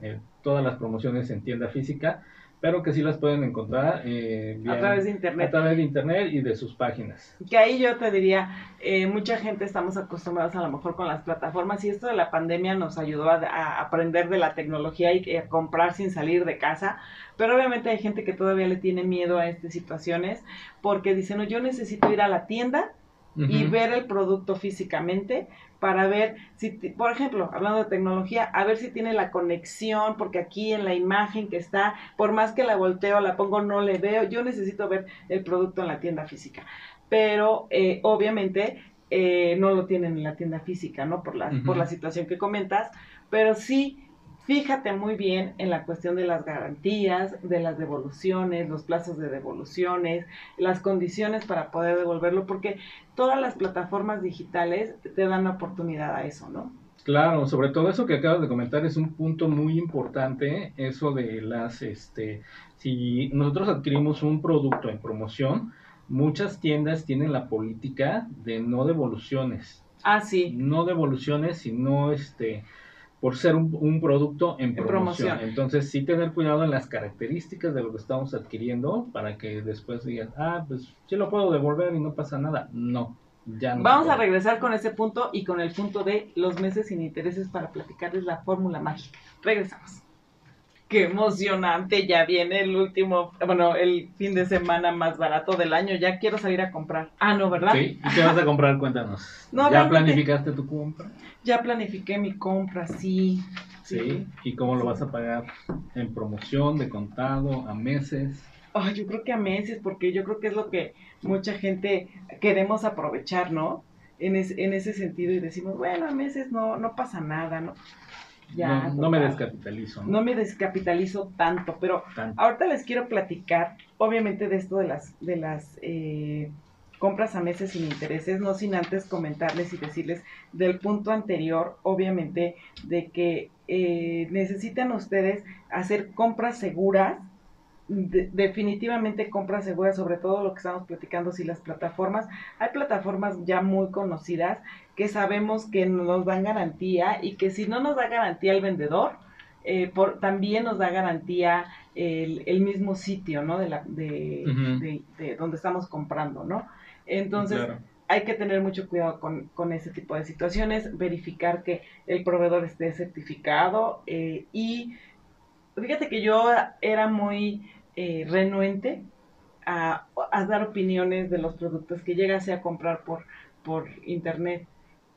todas las promociones en tienda física, pero que sí las pueden encontrar eh, a través de internet. A través de internet y de sus páginas. Que ahí yo te diría, eh, mucha gente estamos acostumbrados a lo mejor con las plataformas y esto de la pandemia nos ayudó a, aprender de la tecnología y a comprar sin salir de casa, pero obviamente hay gente que todavía le tiene miedo a estas situaciones porque dicen, no, yo necesito ir a la tienda y ver el producto físicamente para ver si, por ejemplo, hablando de tecnología, a ver si tiene la conexión, porque aquí en la imagen que está, por más que la volteo, la pongo, no le veo, yo necesito ver el producto en la tienda física. Pero eh, obviamente eh, no lo tienen en la tienda física, ¿no? Por la, Ujú. por la situación que comentas, pero sí fíjate muy bien en la cuestión de las garantías, de las devoluciones, los plazos de devoluciones, las condiciones para poder devolverlo, porque todas las plataformas digitales te dan la oportunidad a eso, ¿no? Claro, sobre todo eso que acabas de comentar es un punto muy importante, eso de las, este, si nosotros adquirimos un producto en promoción, muchas tiendas tienen la política de no devoluciones, Ah, sí, no devoluciones, sino este, por ser un, un producto en promoción. promoción. Entonces, sí tener cuidado en las características de lo que estamos adquiriendo para que después digan, ah, pues sí lo puedo devolver y no pasa nada. No, ya no. Vamos a regresar con ese punto y con el punto de los meses sin intereses para platicarles la fórmula mágica. Regresamos. Qué emocionante, ya viene el último, bueno, el fin de semana más barato del año, ya quiero salir a comprar. Ah, no, ¿verdad? Sí, ¿y qué vas a comprar? Cuéntanos. (laughs) No, ¿Ya planificaste tu compra? Ya planifiqué mi compra, sí. Sí. ¿Y cómo lo vas a pagar? ¿En promoción, de contado, a meses? Ay, yo creo que a meses, porque yo creo que es lo que mucha gente queremos aprovechar, ¿no? En, es- en ese sentido y decimos, bueno, a meses no, no pasa nada, ¿no? Ya, no, no me descapitalizo. ¿no? No me descapitalizo tanto, pero Tanto. ahorita les quiero platicar, obviamente, de esto de las, de las eh, compras a meses sin intereses, no sin antes comentarles y decirles del punto anterior, obviamente, de que eh, necesitan ustedes hacer compras seguras, de- definitivamente compras seguras, sobre todo lo que estamos platicando, si las plataformas, hay plataformas ya muy conocidas que sabemos que nos dan garantía y que si no nos da garantía el vendedor, eh, por, también nos da garantía el, el mismo sitio, ¿no? De, la, de, Ujú. de- de donde estamos comprando, ¿no? Entonces, Claro. hay que tener mucho cuidado con, con ese tipo de situaciones, verificar que el proveedor esté certificado eh, y fíjate que yo era muy eh, renuente a, dar opiniones de los productos que llegase a comprar por, por internet.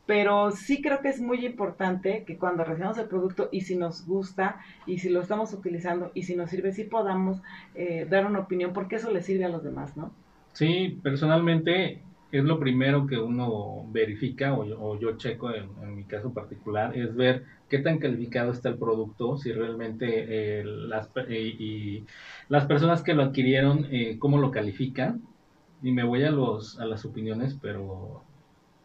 Pero sí creo que es muy importante que cuando recibamos el producto y si nos gusta y si lo estamos utilizando y si nos sirve, sí podamos eh, dar una opinión porque eso le sirve a los demás, ¿no? Sí, personalmente es lo primero que uno verifica o yo, o yo checo en, mi caso particular, es ver qué tan calificado está el producto, si realmente eh, las, eh, y las personas que lo adquirieron, eh, cómo lo califican. Y me voy a, los, a las opiniones, pero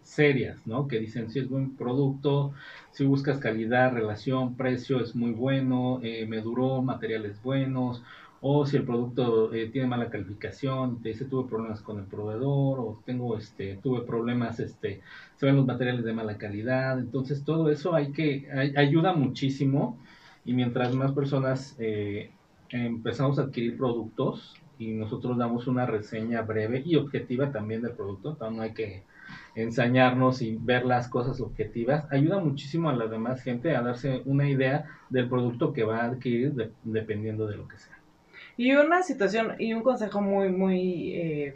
serias, ¿no? Que dicen si es buen producto, si buscas calidad, relación, precio, es muy bueno, eh, me duró, materiales buenos, o si el producto eh, tiene mala calificación, te dice tuve problemas con el proveedor, o tengo este, tuve problemas, este, se ven los materiales de mala calidad, entonces todo eso hay que, ay- ayuda muchísimo, y mientras más personas eh, empezamos a adquirir productos, y nosotros damos una reseña breve y objetiva también del producto, no hay que ensañarnos y ver las cosas objetivas, ayuda muchísimo a la demás gente a darse una idea del producto que va a adquirir de- dependiendo de lo que sea. Y una situación y un consejo muy, muy, eh,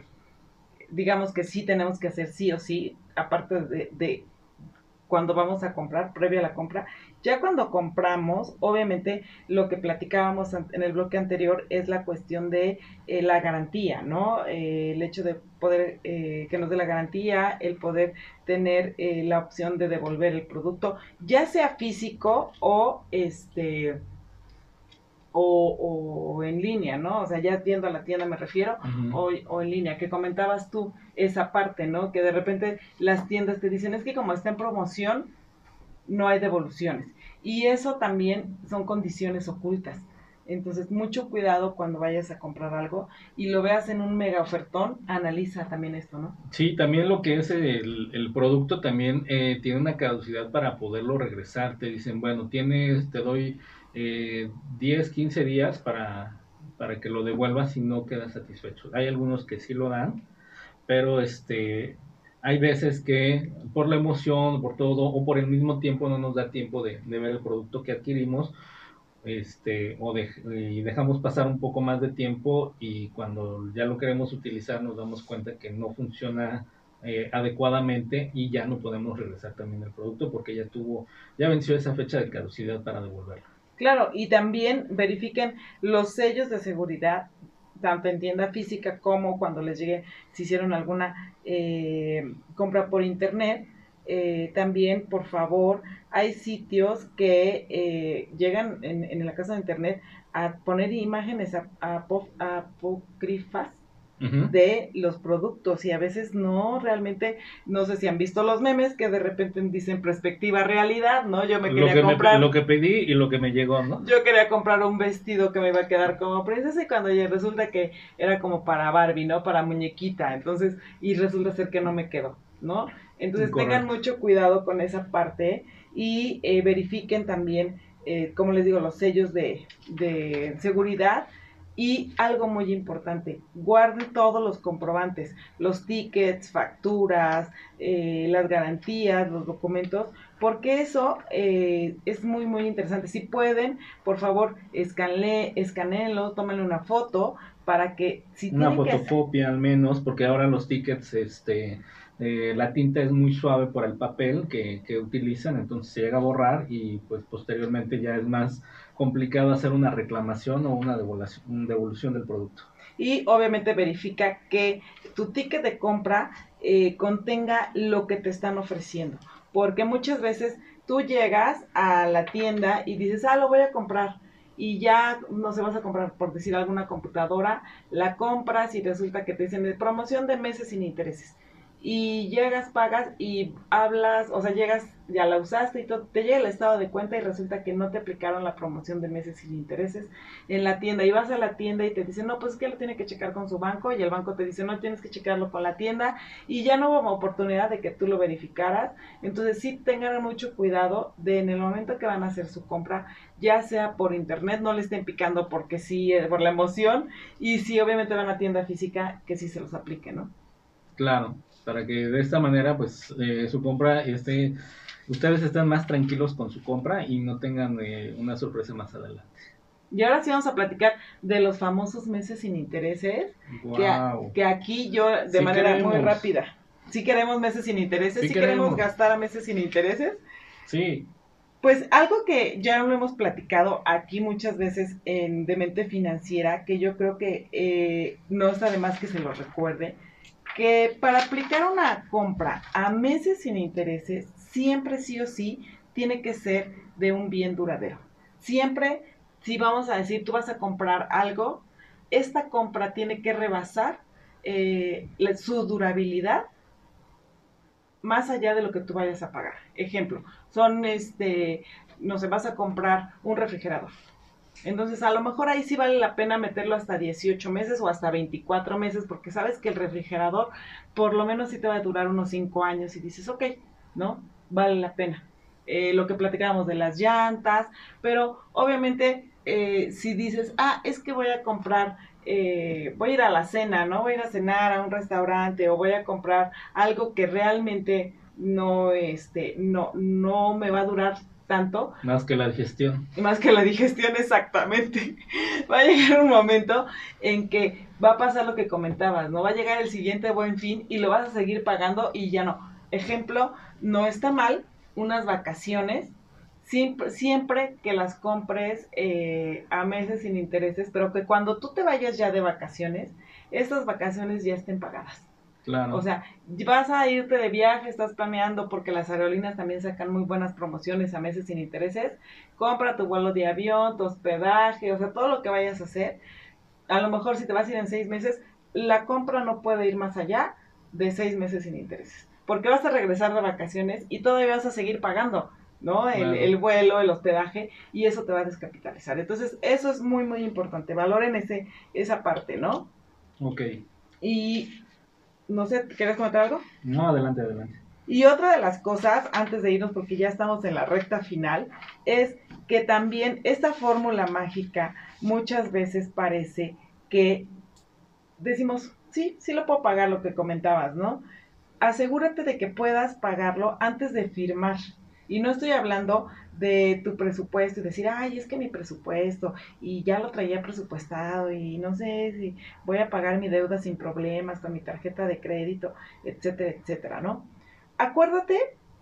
digamos que sí tenemos que hacer sí o sí, aparte de, de cuando vamos a comprar, previo a la compra. Ya cuando compramos, obviamente lo que platicábamos en el bloque anterior es la cuestión de eh, la garantía, ¿no? Eh, el hecho de poder que nos dé la garantía, el poder tener la opción de devolver el producto, ya sea físico o este o, o en línea, ¿no? O sea, ya yendo a la tienda me refiero, o, o en línea, que comentabas tú esa parte, ¿no? Que de repente las tiendas te dicen, es que como está en promoción, no hay devoluciones. Y eso también son condiciones ocultas. Entonces, mucho cuidado cuando vayas a comprar algo y lo veas en un mega ofertón, analiza también esto, ¿no? Sí, también lo que es el, el producto también eh, tiene una caducidad para poderlo regresar. Te dicen, bueno, tienes, te doy eh, 10, 15 días para, para que lo devuelvas si no quedas satisfecho. Hay algunos que sí lo dan, pero este, hay veces que por la emoción, por todo, o por el mismo tiempo no nos da tiempo de, ver el producto que adquirimos. Este, o y dejamos pasar un poco más de tiempo y cuando ya lo queremos utilizar nos damos cuenta que no funciona eh, adecuadamente y ya no podemos regresar también el producto porque ya tuvo, ya venció esa fecha de caducidad para devolverlo. Claro, y también verifiquen los sellos de seguridad, tanto en tienda física como cuando les llegue, si hicieron alguna eh, compra por internet. Eh, también, por favor, hay sitios que eh, llegan en, en, la casa de internet a poner imágenes apócrifas de los productos y a veces no realmente no sé si han visto los memes que de repente dicen perspectiva realidad no yo me quería que comprar lo que pedí y lo que me llegó no yo quería comprar un vestido que me iba a quedar como princesa y cuando ya resulta que era como para Barbie no para muñequita entonces y resulta ser que no me quedó no entonces tengan mucho cuidado con esa parte y eh, verifiquen también eh, como les digo los sellos de, de seguridad y algo muy importante, guarden todos los comprobantes, los tickets, facturas, eh, las garantías, los documentos, porque eso eh, es muy, muy interesante. Si pueden, por favor, escaneenlo, tómenle una foto para que... Si una fotocopia al menos, porque ahora los tickets, este eh, la tinta es muy suave por el papel que, que, utilizan, entonces se llega a borrar y pues posteriormente ya es más complicado hacer una reclamación o una devolución, devolución del producto. Y obviamente verifica que tu ticket de compra eh, contenga lo que te están ofreciendo, porque muchas veces tú llegas a la tienda y dices, ah, lo voy a comprar y ya no se vas a comprar, por decir alguna computadora, la compras y resulta que te dicen de promoción de meses sin intereses y llegas, pagas y hablas, o sea, llegas, ya la usaste y todo, te llega el estado de cuenta y resulta que no te aplicaron la promoción de meses sin intereses en la tienda. Y vas a la tienda y te dicen, no, pues es que lo tiene que checar con su banco y el banco te dice, no, tienes que checarlo con la tienda y ya no hubo oportunidad de que tú lo verificaras. Entonces sí tengan mucho cuidado de en el momento que van a hacer su compra, ya sea por internet, no le estén picando porque sí, eh, por la emoción y si obviamente van a tienda física, que sí se los aplique, ¿no? Claro para que de esta manera pues eh, su compra esté, ustedes estén más tranquilos con su compra y no tengan eh, una sorpresa más adelante. Y ahora sí vamos a platicar de los famosos meses sin intereses, que, aquí yo de manera muy rápida, si queremos meses sin intereses, si queremos. gastar a meses sin intereses. Sí. Pues algo que ya lo hemos platicado aquí muchas veces en Demente Financiera, que yo creo que eh, no está de más que se lo recuerde, que para aplicar una compra a meses sin intereses, siempre sí o sí tiene que ser de un bien duradero. Siempre, si vamos a decir, tú vas a comprar algo, esta compra tiene que rebasar eh, su durabilidad más allá de lo que tú vayas a pagar. Ejemplo, son este, no sé, vas a comprar un refrigerador entonces, a lo mejor ahí sí vale la pena meterlo hasta 18 meses o hasta 24 meses, porque sabes que el refrigerador por lo menos sí te va a durar unos 5 años y dices, ok, ¿no? Vale la pena. Eh, lo que platicábamos de las llantas, pero obviamente eh, si dices, ah, es que voy a comprar, eh, voy a ir a la cena, ¿no? Voy a ir a cenar a un restaurante o voy a comprar algo que realmente no, este, no, no me va a durar tanto. Más que la digestión. Más que la digestión, exactamente. (laughs) Va a llegar un momento en que va a pasar lo que comentabas, ¿no? Va a llegar el siguiente buen fin y lo vas a seguir pagando y ya no. Ejemplo, no está mal unas vacaciones, siempre, siempre que las compres eh, a meses sin intereses, pero que cuando tú te vayas ya de vacaciones, estas vacaciones ya estén pagadas. O sea, vas a irte de viaje, estás planeando porque las aerolíneas también sacan muy buenas promociones a meses sin intereses. Compra tu vuelo de avión, tu hospedaje, o sea, todo lo que vayas a hacer. A lo mejor si te vas a ir en seis meses, la compra no puede ir más allá de seis meses sin intereses. Porque vas a regresar de vacaciones y todavía vas a seguir pagando, ¿no? El, el vuelo, el hospedaje, y eso te va a descapitalizar. Entonces, eso es muy, muy importante. Valoren ese, esa parte, ¿no? Ok. Y no sé, ¿quieres comentar algo? No, adelante, adelante. Y otra de las cosas, antes de irnos, porque ya estamos en la recta final, es que también esta fórmula mágica muchas veces parece que decimos, sí, sí lo puedo pagar, lo que comentabas, ¿no? Asegúrate de que puedas pagarlo antes de firmar. Y no estoy hablando de tu presupuesto y decir, ay, es que mi presupuesto y ya lo traía presupuestado y no sé si voy a pagar mi deuda sin problemas con mi tarjeta de crédito, etcétera, etcétera, ¿no? Acuérdate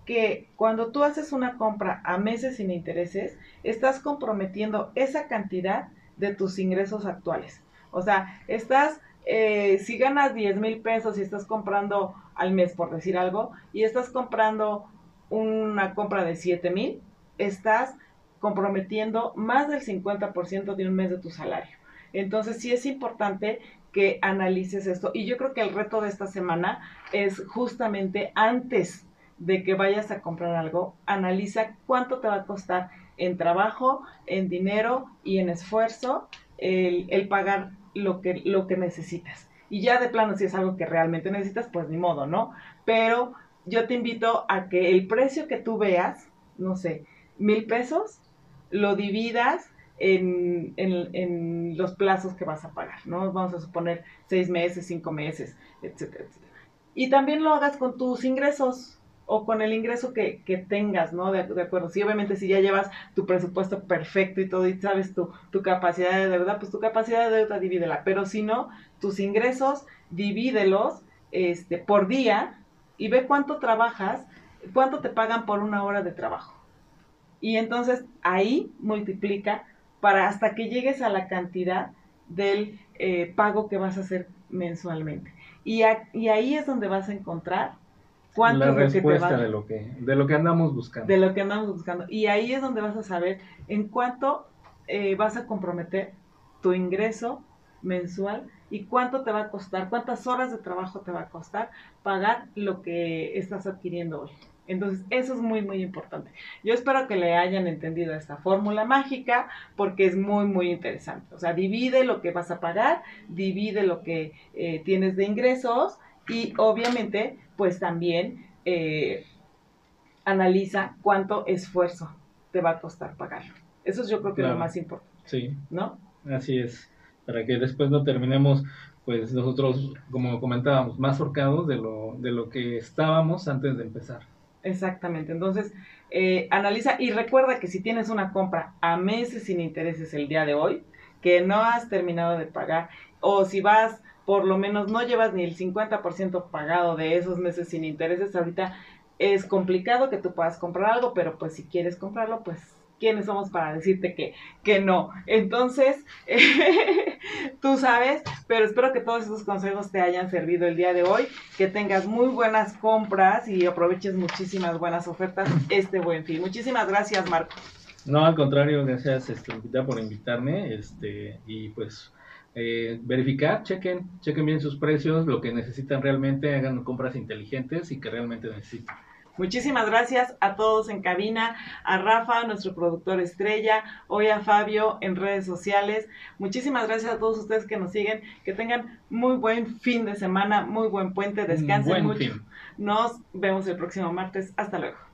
que cuando tú haces una compra a meses sin intereses, estás comprometiendo esa cantidad de tus ingresos actuales. O sea, estás, eh, si ganas 10 mil pesos y estás comprando al mes, por decir algo, y estás comprando una compra de 7 mil, estás comprometiendo más del 50% de un mes de tu salario. Entonces sí es importante que analices esto. Y yo creo que el reto de esta semana es justamente antes de que vayas a comprar algo, analiza cuánto te va a costar en trabajo, en dinero y en esfuerzo el, pagar lo que, lo que necesitas. Y ya de plano, si es algo que realmente necesitas, pues ni modo, ¿no? Pero yo te invito a que el precio que tú veas, no sé, mil pesos, lo dividas en, en, los plazos que vas a pagar, ¿no? Vamos a suponer seis meses, cinco meses, etcétera, etcétera. Y también lo hagas con tus ingresos o con el ingreso que, que tengas, ¿no? De, acuerdo. Sí, obviamente, si ya llevas tu presupuesto perfecto y todo y sabes tu, tu capacidad de deuda, pues tu capacidad de deuda divídela. Pero si no, tus ingresos, divídelos este, por día y ve cuánto trabajas, cuánto te pagan por una hora de trabajo. Y entonces ahí multiplica para hasta que llegues a la cantidad del eh, pago que vas a hacer mensualmente. Y, y, ahí es donde vas a encontrar cuánto la respuesta de lo que de lo que andamos buscando. De lo que andamos buscando. Y ahí es donde vas a saber en cuánto eh, vas a comprometer tu ingreso mensual y cuánto te va a costar, cuántas horas de trabajo te va a costar pagar lo que estás adquiriendo hoy. Entonces, eso es muy, muy importante. Yo espero que le hayan entendido esta fórmula mágica porque es muy, muy interesante. O sea, divide lo que vas a pagar, divide lo que eh, tienes de ingresos y obviamente, pues también eh, analiza cuánto esfuerzo te va a costar pagarlo. Eso es yo creo que lo más importante. Sí. ¿No? Así es. Para que después no terminemos pues nosotros, como comentábamos, más horcados de lo, de lo que estábamos antes de empezar. Exactamente. Entonces, eh, analiza y recuerda que si tienes una compra a meses sin intereses el día de hoy, que no has terminado de pagar, o si vas, por lo menos no llevas ni el 50% pagado de esos meses sin intereses, ahorita es complicado que tú puedas comprar algo, pero pues si quieres comprarlo, pues quiénes somos para decirte que, que no. Entonces, (laughs) tú sabes, pero espero que todos esos consejos te hayan servido el día de hoy, que tengas muy buenas compras y aproveches muchísimas buenas ofertas este buen fin. Muchísimas gracias, Marco. No, al contrario, gracias este, por invitarme este, y pues eh, verificar, chequen, chequen bien sus precios, lo que necesitan realmente, hagan compras inteligentes y que realmente necesitan. Muchísimas gracias a todos en cabina, a Rafa, nuestro productor estrella, hoy a Fabio en redes sociales. Muchísimas gracias a todos ustedes que nos siguen, que tengan muy buen fin de semana, muy buen puente, descansen mucho. Nos vemos el próximo martes. Hasta luego.